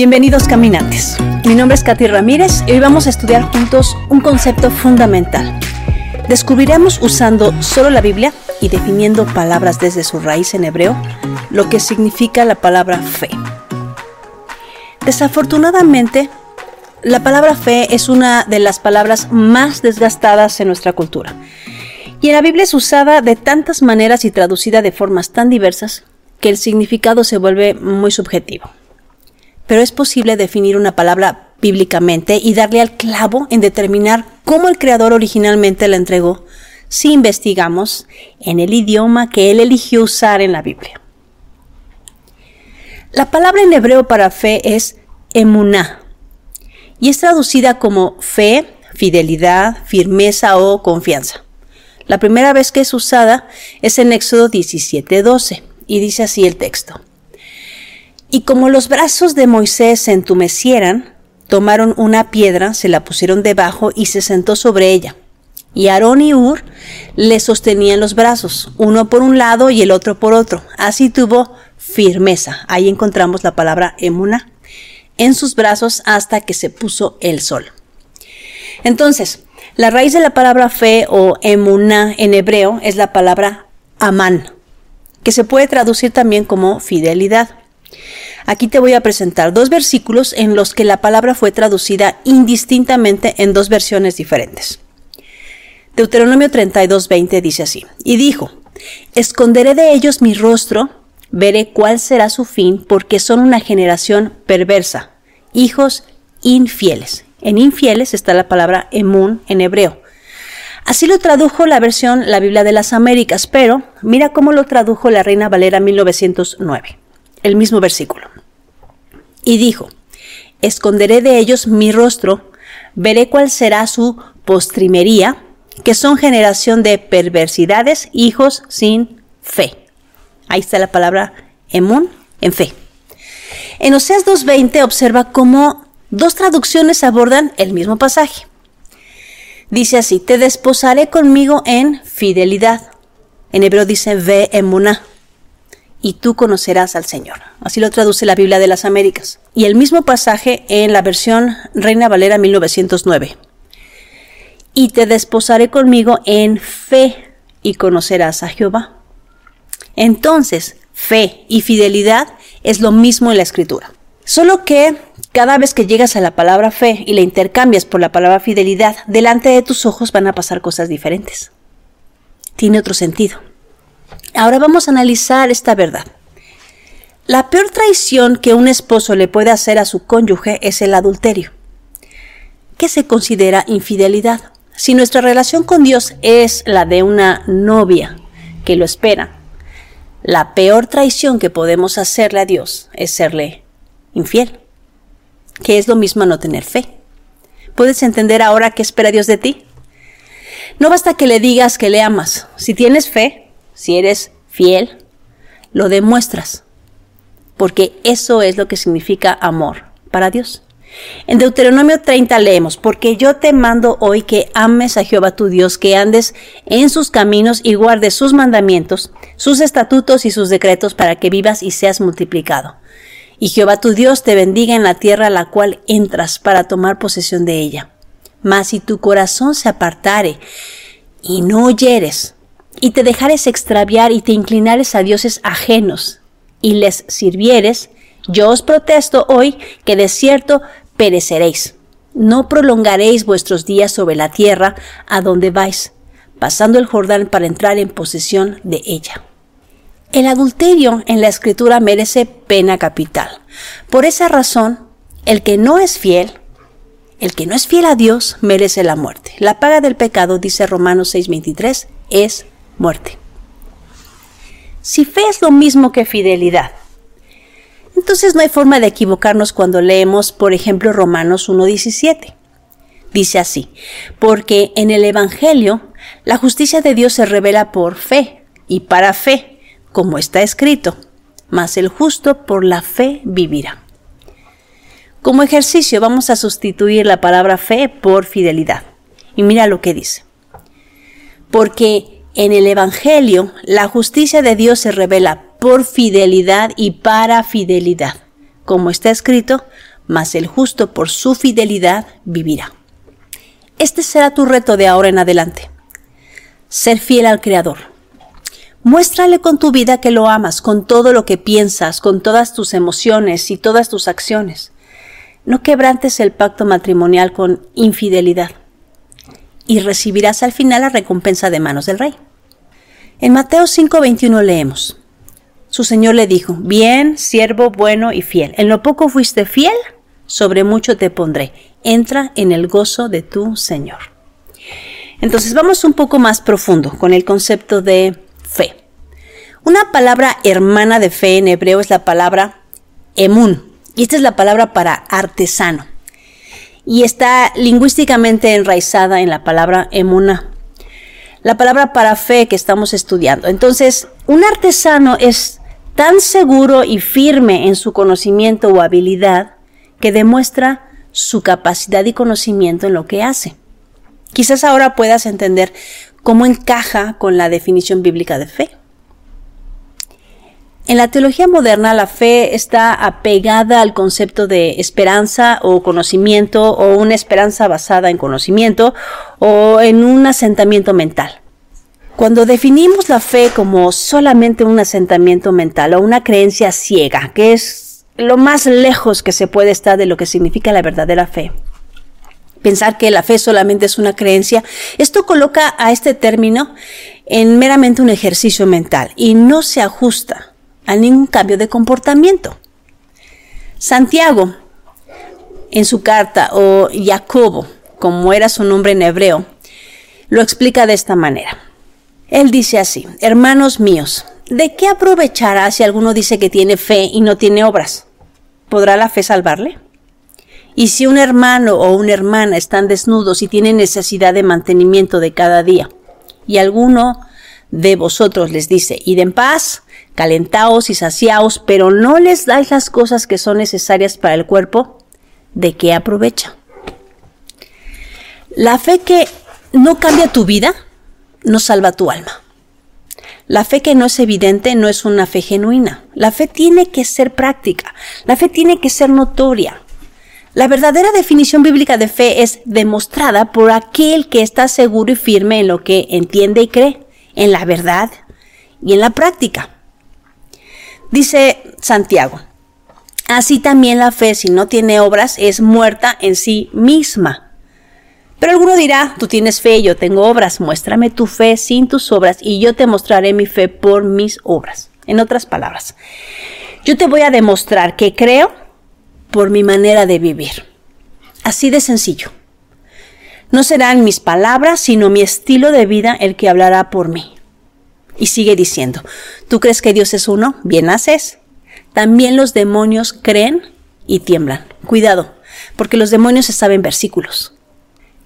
Bienvenidos caminantes. Mi nombre es Katy Ramírez y hoy vamos a estudiar juntos un concepto fundamental. Descubriremos usando solo la Biblia y definiendo palabras desde su raíz en hebreo lo que significa la palabra fe. Desafortunadamente, la palabra fe es una de las palabras más desgastadas en nuestra cultura. Y en la Biblia es usada de tantas maneras y traducida de formas tan diversas que el significado se vuelve muy subjetivo pero es posible definir una palabra bíblicamente y darle al clavo en determinar cómo el creador originalmente la entregó si investigamos en el idioma que él eligió usar en la Biblia. La palabra en hebreo para fe es emuná y es traducida como fe, fidelidad, firmeza o confianza. La primera vez que es usada es en Éxodo 17:12 y dice así el texto. Y como los brazos de Moisés se entumecieran, tomaron una piedra, se la pusieron debajo y se sentó sobre ella. Y Aarón y Ur le sostenían los brazos, uno por un lado y el otro por otro. Así tuvo firmeza. Ahí encontramos la palabra emuna en sus brazos hasta que se puso el sol. Entonces, la raíz de la palabra fe o emuna en hebreo es la palabra amán, que se puede traducir también como fidelidad. Aquí te voy a presentar dos versículos en los que la palabra fue traducida indistintamente en dos versiones diferentes. Deuteronomio 32:20 dice así, y dijo, Esconderé de ellos mi rostro, veré cuál será su fin, porque son una generación perversa, hijos infieles. En infieles está la palabra emun en hebreo. Así lo tradujo la versión La Biblia de las Américas, pero mira cómo lo tradujo la Reina Valera 1909 el mismo versículo. Y dijo, esconderé de ellos mi rostro, veré cuál será su postrimería, que son generación de perversidades, hijos sin fe. Ahí está la palabra emun, en fe. En Oseas 2.20 observa cómo dos traducciones abordan el mismo pasaje. Dice así, te desposaré conmigo en fidelidad. En hebreo dice ve emuná y tú conocerás al Señor. Así lo traduce la Biblia de las Américas. Y el mismo pasaje en la versión Reina Valera 1909. Y te desposaré conmigo en fe y conocerás a Jehová. Entonces, fe y fidelidad es lo mismo en la escritura. Solo que cada vez que llegas a la palabra fe y la intercambias por la palabra fidelidad, delante de tus ojos van a pasar cosas diferentes. Tiene otro sentido. Ahora vamos a analizar esta verdad. La peor traición que un esposo le puede hacer a su cónyuge es el adulterio. ¿Qué se considera infidelidad? Si nuestra relación con Dios es la de una novia que lo espera, la peor traición que podemos hacerle a Dios es serle infiel, que es lo mismo no tener fe. ¿Puedes entender ahora qué espera Dios de ti? No basta que le digas que le amas. Si tienes fe, si eres fiel, lo demuestras, porque eso es lo que significa amor para Dios. En Deuteronomio 30 leemos, porque yo te mando hoy que ames a Jehová tu Dios, que andes en sus caminos y guardes sus mandamientos, sus estatutos y sus decretos para que vivas y seas multiplicado. Y Jehová tu Dios te bendiga en la tierra a la cual entras para tomar posesión de ella. Mas si tu corazón se apartare y no oyeres y te dejares extraviar y te inclinares a dioses ajenos y les sirvieres, yo os protesto hoy que de cierto pereceréis. No prolongaréis vuestros días sobre la tierra a donde vais, pasando el Jordán para entrar en posesión de ella. El adulterio en la escritura merece pena capital. Por esa razón, el que no es fiel, el que no es fiel a Dios, merece la muerte. La paga del pecado, dice Romanos 6:23, es muerte. Si fe es lo mismo que fidelidad, entonces no hay forma de equivocarnos cuando leemos, por ejemplo, Romanos 1.17. Dice así, porque en el Evangelio la justicia de Dios se revela por fe y para fe, como está escrito, mas el justo por la fe vivirá. Como ejercicio vamos a sustituir la palabra fe por fidelidad. Y mira lo que dice. Porque en el Evangelio la justicia de Dios se revela por fidelidad y para fidelidad. Como está escrito, mas el justo por su fidelidad vivirá. Este será tu reto de ahora en adelante. Ser fiel al Creador. Muéstrale con tu vida que lo amas, con todo lo que piensas, con todas tus emociones y todas tus acciones. No quebrantes el pacto matrimonial con infidelidad y recibirás al final la recompensa de manos del rey. En Mateo 5:21 leemos, Su Señor le dijo, Bien, siervo bueno y fiel, en lo poco fuiste fiel, sobre mucho te pondré, entra en el gozo de tu Señor. Entonces vamos un poco más profundo con el concepto de fe. Una palabra hermana de fe en hebreo es la palabra emun, y esta es la palabra para artesano. Y está lingüísticamente enraizada en la palabra emuna, la palabra para fe que estamos estudiando. Entonces, un artesano es tan seguro y firme en su conocimiento o habilidad que demuestra su capacidad y conocimiento en lo que hace. Quizás ahora puedas entender cómo encaja con la definición bíblica de fe. En la teología moderna la fe está apegada al concepto de esperanza o conocimiento o una esperanza basada en conocimiento o en un asentamiento mental. Cuando definimos la fe como solamente un asentamiento mental o una creencia ciega, que es lo más lejos que se puede estar de lo que significa la verdadera fe. Pensar que la fe solamente es una creencia, esto coloca a este término en meramente un ejercicio mental y no se ajusta a ningún cambio de comportamiento. Santiago, en su carta, o Jacobo, como era su nombre en hebreo, lo explica de esta manera. Él dice así, hermanos míos, ¿de qué aprovechará si alguno dice que tiene fe y no tiene obras? ¿podrá la fe salvarle? Y si un hermano o una hermana están desnudos y tienen necesidad de mantenimiento de cada día, y alguno de vosotros les dice, id en paz, calentaos y saciaos, pero no les dais las cosas que son necesarias para el cuerpo, ¿de qué aprovecha? La fe que no cambia tu vida, no salva tu alma. La fe que no es evidente no es una fe genuina. La fe tiene que ser práctica. La fe tiene que ser notoria. La verdadera definición bíblica de fe es demostrada por aquel que está seguro y firme en lo que entiende y cree, en la verdad y en la práctica. Dice Santiago, así también la fe, si no tiene obras, es muerta en sí misma. Pero alguno dirá, tú tienes fe, yo tengo obras, muéstrame tu fe sin tus obras y yo te mostraré mi fe por mis obras. En otras palabras, yo te voy a demostrar que creo por mi manera de vivir. Así de sencillo. No serán mis palabras, sino mi estilo de vida el que hablará por mí. Y sigue diciendo, ¿tú crees que Dios es uno? Bien haces. También los demonios creen y tiemblan. Cuidado, porque los demonios saben versículos.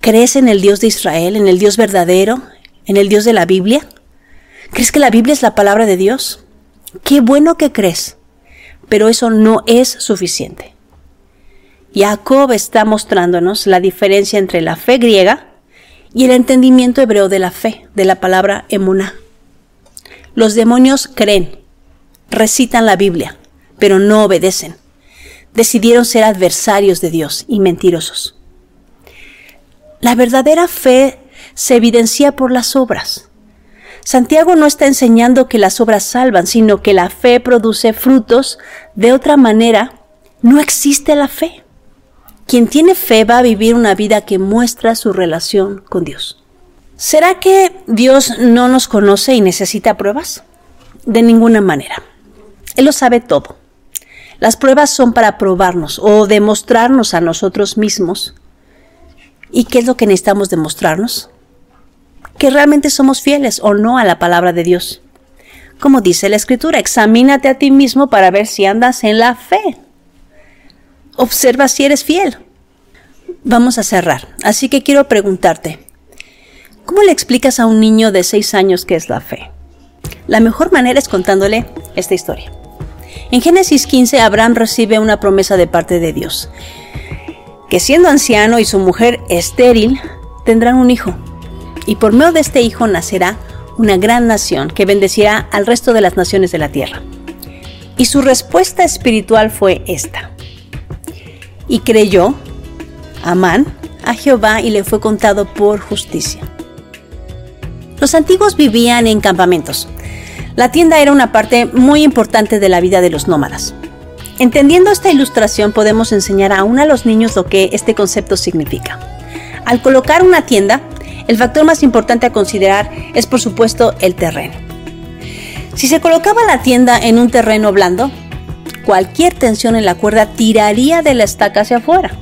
¿Crees en el Dios de Israel, en el Dios verdadero, en el Dios de la Biblia? ¿Crees que la Biblia es la palabra de Dios? Qué bueno que crees, pero eso no es suficiente. Jacob está mostrándonos la diferencia entre la fe griega y el entendimiento hebreo de la fe, de la palabra emuná. Los demonios creen, recitan la Biblia, pero no obedecen. Decidieron ser adversarios de Dios y mentirosos. La verdadera fe se evidencia por las obras. Santiago no está enseñando que las obras salvan, sino que la fe produce frutos. De otra manera, no existe la fe. Quien tiene fe va a vivir una vida que muestra su relación con Dios. ¿Será que Dios no nos conoce y necesita pruebas? De ninguna manera. Él lo sabe todo. Las pruebas son para probarnos o demostrarnos a nosotros mismos ¿Y qué es lo que necesitamos demostrarnos? Que realmente somos fieles o no a la palabra de Dios. Como dice la Escritura, examínate a ti mismo para ver si andas en la fe. Observa si eres fiel. Vamos a cerrar. Así que quiero preguntarte, ¿cómo le explicas a un niño de seis años qué es la fe? La mejor manera es contándole esta historia. En Génesis 15, Abraham recibe una promesa de parte de Dios, que siendo anciano y su mujer estéril, tendrán un hijo, y por medio de este hijo nacerá una gran nación que bendecirá al resto de las naciones de la tierra. Y su respuesta espiritual fue esta. Y creyó Amán a Jehová y le fue contado por justicia. Los antiguos vivían en campamentos, la tienda era una parte muy importante de la vida de los nómadas. Entendiendo esta ilustración podemos enseñar aún a los niños lo que este concepto significa. Al colocar una tienda, el factor más importante a considerar es por supuesto el terreno. Si se colocaba la tienda en un terreno blando, cualquier tensión en la cuerda tiraría de la estaca hacia afuera.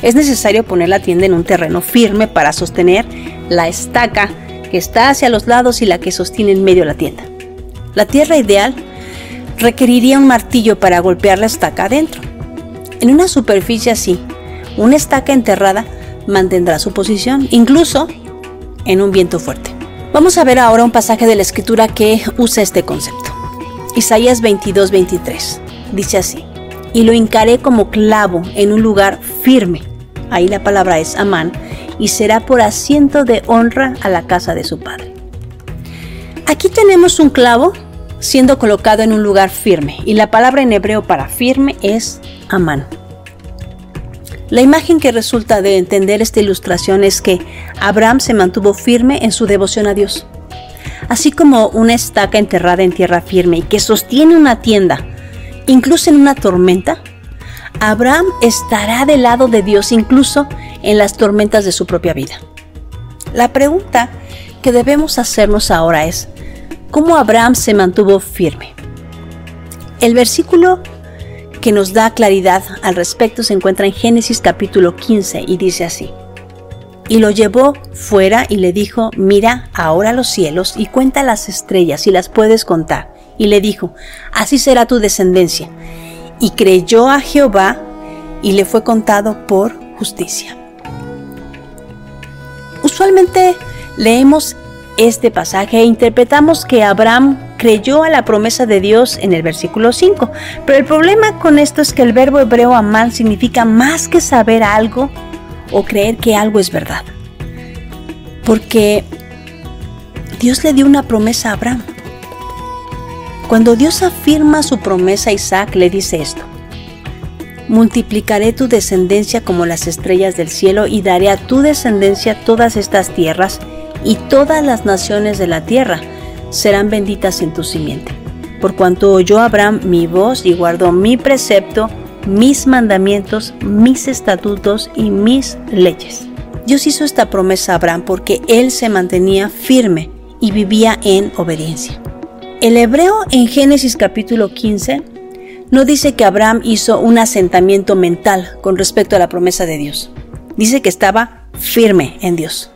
Es necesario poner la tienda en un terreno firme para sostener la estaca que está hacia los lados y la que sostiene en medio la tienda. La tierra ideal requeriría un martillo para golpear la estaca adentro. En una superficie así, una estaca enterrada mantendrá su posición, incluso en un viento fuerte. Vamos a ver ahora un pasaje de la escritura que usa este concepto. Isaías 22-23 dice así, y lo hincaré como clavo en un lugar firme. Ahí la palabra es amán, y será por asiento de honra a la casa de su padre. Aquí tenemos un clavo siendo colocado en un lugar firme, y la palabra en hebreo para firme es amán. La imagen que resulta de entender esta ilustración es que Abraham se mantuvo firme en su devoción a Dios. Así como una estaca enterrada en tierra firme y que sostiene una tienda, incluso en una tormenta, Abraham estará del lado de Dios incluso en las tormentas de su propia vida. La pregunta que debemos hacernos ahora es, cómo Abraham se mantuvo firme. El versículo que nos da claridad al respecto se encuentra en Génesis capítulo 15 y dice así. Y lo llevó fuera y le dijo, mira ahora los cielos y cuenta las estrellas si las puedes contar. Y le dijo, así será tu descendencia. Y creyó a Jehová y le fue contado por justicia. Usualmente leemos este pasaje interpretamos que Abraham creyó a la promesa de Dios en el versículo 5. Pero el problema con esto es que el verbo hebreo amar significa más que saber algo o creer que algo es verdad. Porque Dios le dio una promesa a Abraham. Cuando Dios afirma su promesa a Isaac, le dice esto. Multiplicaré tu descendencia como las estrellas del cielo y daré a tu descendencia todas estas tierras y todas las naciones de la tierra serán benditas en tu simiente. Por cuanto oyó Abraham mi voz y guardó mi precepto, mis mandamientos, mis estatutos y mis leyes. Dios hizo esta promesa a Abraham porque él se mantenía firme y vivía en obediencia. El hebreo en Génesis capítulo 15 no dice que Abraham hizo un asentamiento mental con respecto a la promesa de Dios. Dice que estaba firme en Dios.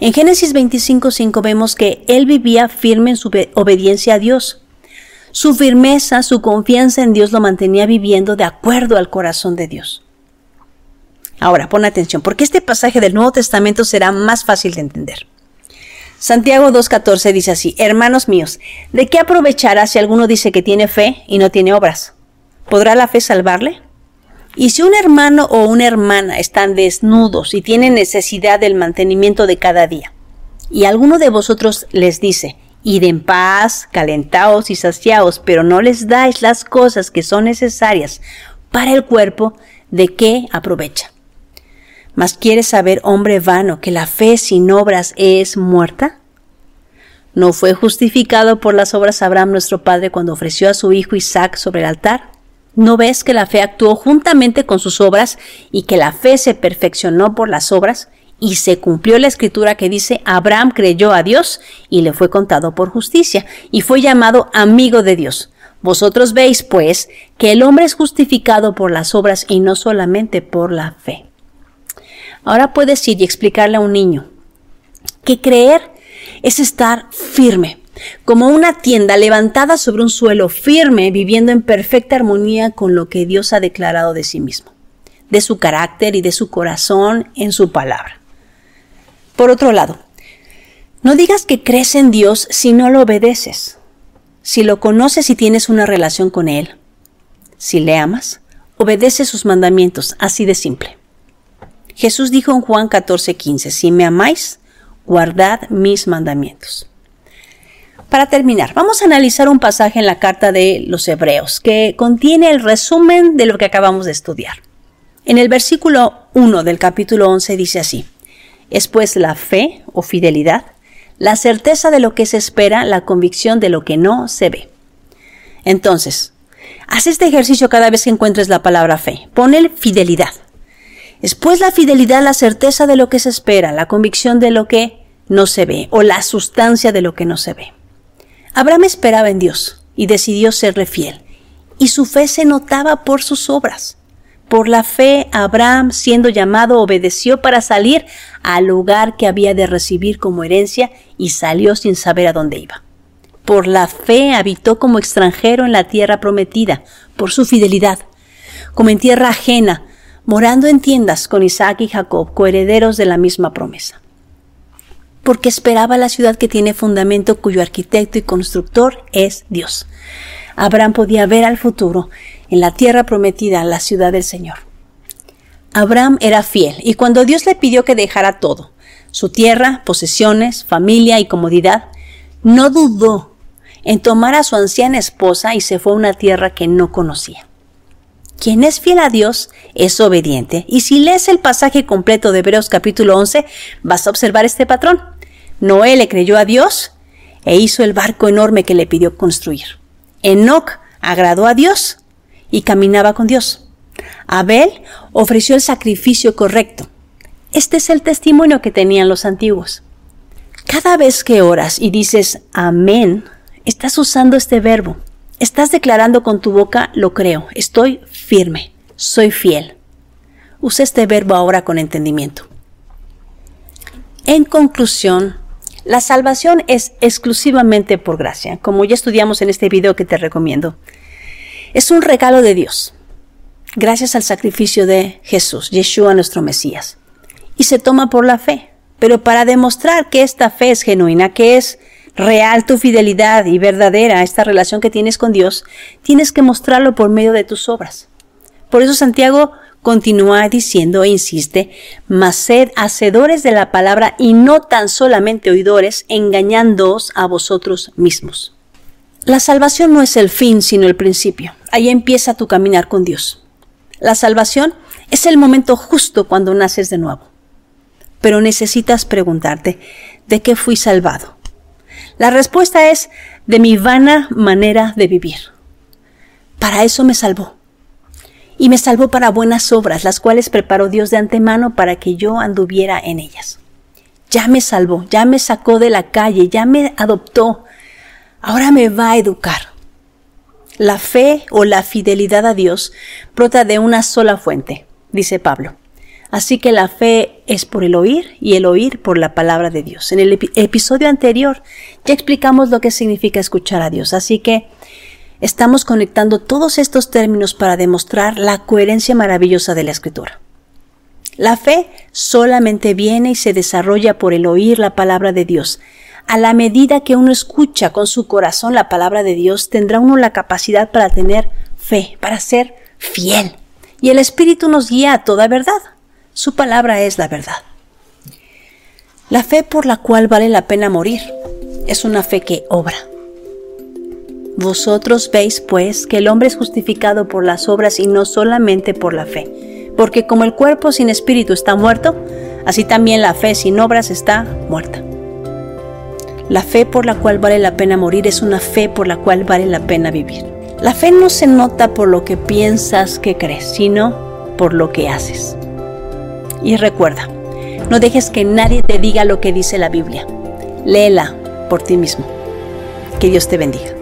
En Génesis 25:5 vemos que él vivía firme en su obediencia a Dios. Su firmeza, su confianza en Dios lo mantenía viviendo de acuerdo al corazón de Dios. Ahora, pon atención, porque este pasaje del Nuevo Testamento será más fácil de entender. Santiago 2.14 dice así, Hermanos míos, ¿de qué aprovechará si alguno dice que tiene fe y no tiene obras? ¿Podrá la fe salvarle? Y si un hermano o una hermana están desnudos y tienen necesidad del mantenimiento de cada día, y alguno de vosotros les dice, id en paz, calentaos y saciaos, pero no les dais las cosas que son necesarias para el cuerpo, ¿de qué aprovecha? ¿Mas quieres saber, hombre vano, que la fe sin obras es muerta? ¿No fue justificado por las obras Abraham nuestro padre cuando ofreció a su hijo Isaac sobre el altar? ¿No ves que la fe actuó juntamente con sus obras y que la fe se perfeccionó por las obras? Y se cumplió la escritura que dice, Abraham creyó a Dios y le fue contado por justicia, y fue llamado amigo de Dios. Vosotros veis, pues, que el hombre es justificado por las obras y no solamente por la fe. Ahora puedes ir y explicarle a un niño que creer es estar firme, como una tienda levantada sobre un suelo firme, viviendo en perfecta armonía con lo que Dios ha declarado de sí mismo, de su carácter y de su corazón en su palabra. Por otro lado, no digas que crees en Dios si no lo obedeces. Si lo conoces y tienes una relación con Él, Si le amas, obedece sus mandamientos, así de simple. Jesús dijo en Juan 14:15, si me amáis, guardad mis mandamientos. Para terminar, vamos a analizar un pasaje en la carta de los Hebreos que contiene el resumen de lo que acabamos de estudiar. En el versículo 1 del capítulo 11 dice así, es pues la fe o fidelidad, la certeza de lo que se espera, la convicción de lo que no se ve. Entonces, haz este ejercicio cada vez que encuentres la palabra fe. Ponle fidelidad. Después la fidelidad, la certeza de lo que se espera, la convicción de lo que no se ve o la sustancia de lo que no se ve. Abraham esperaba en Dios y decidió serle fiel, y su fe se notaba por sus obras. Por la fe, Abraham, siendo llamado, obedeció para salir al lugar que había de recibir como herencia y salió sin saber a dónde iba. Por la fe habitó como extranjero en la tierra prometida, por su fidelidad, como en tierra ajena, morando en tiendas con Isaac y Jacob, coherederos de la misma promesa. Porque esperaba la ciudad que tiene fundamento, cuyo arquitecto y constructor es Dios. Abraham podía ver al futuro en la tierra prometida, la ciudad del Señor. Abraham era fiel y cuando Dios le pidió que dejara todo, su tierra, posesiones, familia y comodidad, no dudó en tomar a su anciana esposa y se fue a una tierra que no conocía. Quien es fiel a Dios es obediente. Y si lees el pasaje completo de Hebreos capítulo 11, vas a observar este patrón. Noé le creyó a Dios e hizo el barco enorme que le pidió construir. Enoch agradó a Dios y caminaba con Dios. Abel ofreció el sacrificio correcto. Este es el testimonio que tenían los antiguos. Cada vez que oras y dices amén, estás usando este verbo. Estás declarando con tu boca, lo creo, estoy firme, soy fiel. Usa este verbo ahora con entendimiento. En conclusión, la salvación es exclusivamente por gracia, como ya estudiamos en este video que te recomiendo. Es un regalo de Dios, gracias al sacrificio de Jesús, Yeshua nuestro Mesías. Y se toma por la fe. Pero para demostrar que esta fe es genuina, que es real tu fidelidad y verdadera esta relación que tienes con Dios, tienes que mostrarlo por medio de tus obras. Por eso Santiago continúa diciendo e insiste, mas sed hacedores de la palabra y no tan solamente oidores, engañándoos a vosotros mismos. La salvación no es el fin, sino el principio. Ahí empieza tu caminar con Dios. La salvación es el momento justo cuando naces de nuevo. Pero necesitas preguntarte, ¿de qué fui salvado? La respuesta es de mi vana manera de vivir. Para eso me salvó. Y me salvó para buenas obras, las cuales preparó Dios de antemano para que yo anduviera en ellas. Ya me salvó, ya me sacó de la calle, ya me adoptó. Ahora me va a educar. La fe o la fidelidad a Dios brota de una sola fuente, dice Pablo. Así que la fe es por el oír y el oír por la palabra de Dios. En el episodio anterior ya explicamos lo que significa escuchar a Dios, así que estamos conectando todos estos términos para demostrar la coherencia maravillosa de la escritura. La fe solamente viene y se desarrolla por el oír la palabra de Dios. A la medida que uno escucha con su corazón la palabra de Dios, tendrá uno la capacidad para tener fe, para ser fiel. Y el Espíritu nos guía a toda verdad. Su palabra es la verdad. La fe por la cual vale la pena morir es una fe que obra. Vosotros veis, pues, que el hombre es justificado por las obras y no solamente por la fe. Porque como el cuerpo sin espíritu está muerto, así también la fe sin obras está muerta. La fe por la cual vale la pena morir es una fe por la cual vale la pena vivir. La fe no se nota por lo que piensas que crees, sino por lo que haces. Y recuerda, no dejes que nadie te diga lo que dice la Biblia. Léela por ti mismo. Que Dios te bendiga.